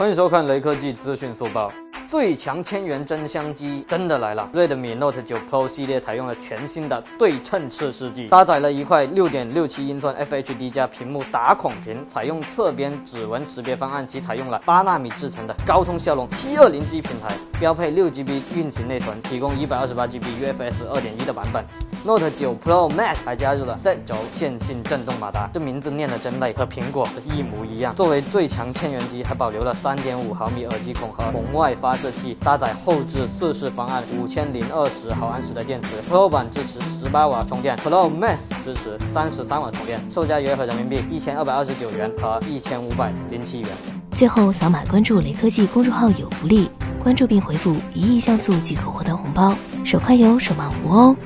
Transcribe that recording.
欢迎收看雷科技资讯速报。最强千元真香机真的来了！Redmi Note 9 Pro 系列采用了全新的对称式设计，搭载了一块6.67英寸 FHD 加屏幕打孔屏，采用侧边指纹识别方案及采用了八纳米制成的高通骁龙 720G 平台，标配 6GB 运行内存，提供 128GB UFS 2.1的版本。Note 9 Pro Max 还加入了 Z 轴线性振动马达，这名字念得真累，和苹果一模一样。作为最强千元机，还保留了3.5毫米耳机孔和红外发。射器搭载后置四式方案，五千零二十毫安时的电池，Pro 版支持十八瓦充电，Pro Max 支持三十三瓦充电，售价约合人民币一千二百二十九元和一千五百零七元。最后扫码关注雷科技公众号有福利，关注并回复一亿像素即可获得红包，手快有手慢无哦。